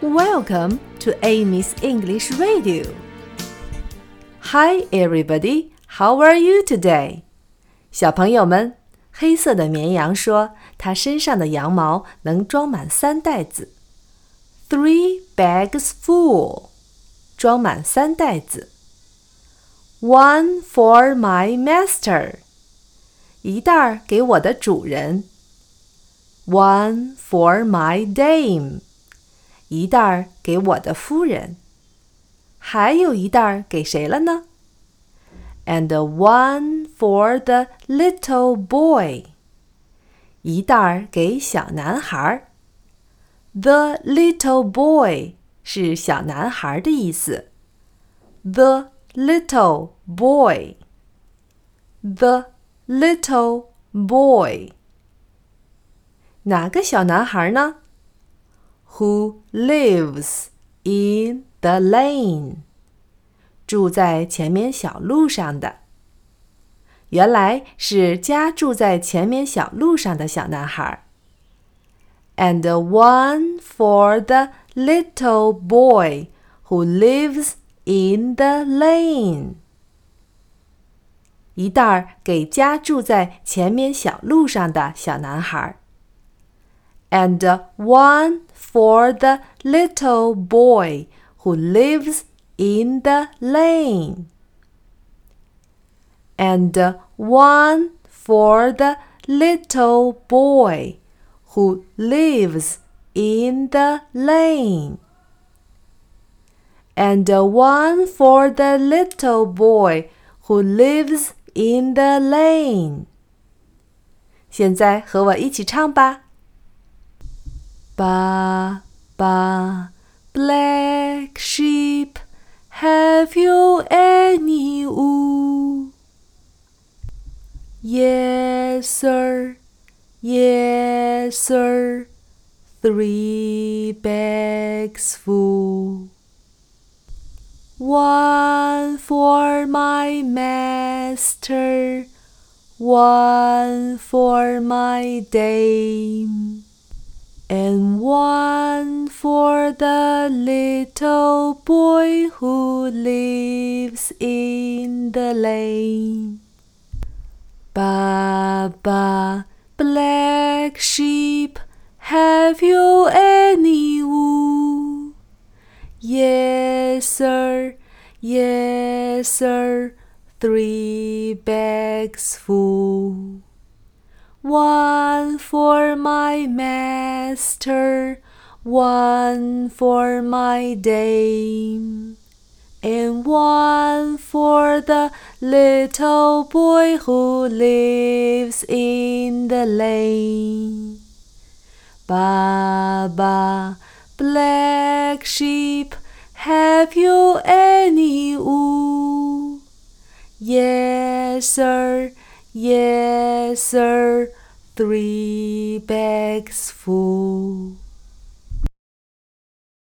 Welcome to Amy's English Radio. Hi, everybody. How are you today? 小朋友们，黑色的绵羊说，它身上的羊毛能装满三袋子。Three bags full，装满三袋子。One for my master，一袋儿给我的主人。One for my dame。 一袋儿给我的夫人，还有一袋儿给谁了呢？And one for the little boy，一袋儿给小男孩。The little boy 是小男孩的意思。The little boy，the little boy，哪个小男孩呢 ？Who lives in the lane？住在前面小路上的，原来是家住在前面小路上的小男孩。And one for the little boy who lives in the lane。一袋儿给家住在前面小路上的小男孩。 And one for the little boy who lives in the lane. And one for the little boy who lives in the lane. And one for the little boy who lives in the lane. 现在和我一起唱吧。 Ba, ba, black sheep, have you any wool? Yes, sir, yes, sir, three bags full. One for my master, one for my dame and one for the little boy who lives in the lane. Ba ba, black sheep, have you any wool? Yes, sir, yes, sir, three bags full. One for my master, one for my dame, and one for the little boy who lives in the lane. Ba ba, black sheep, have you any wool? Yes, sir. Yes, sir, three bags full.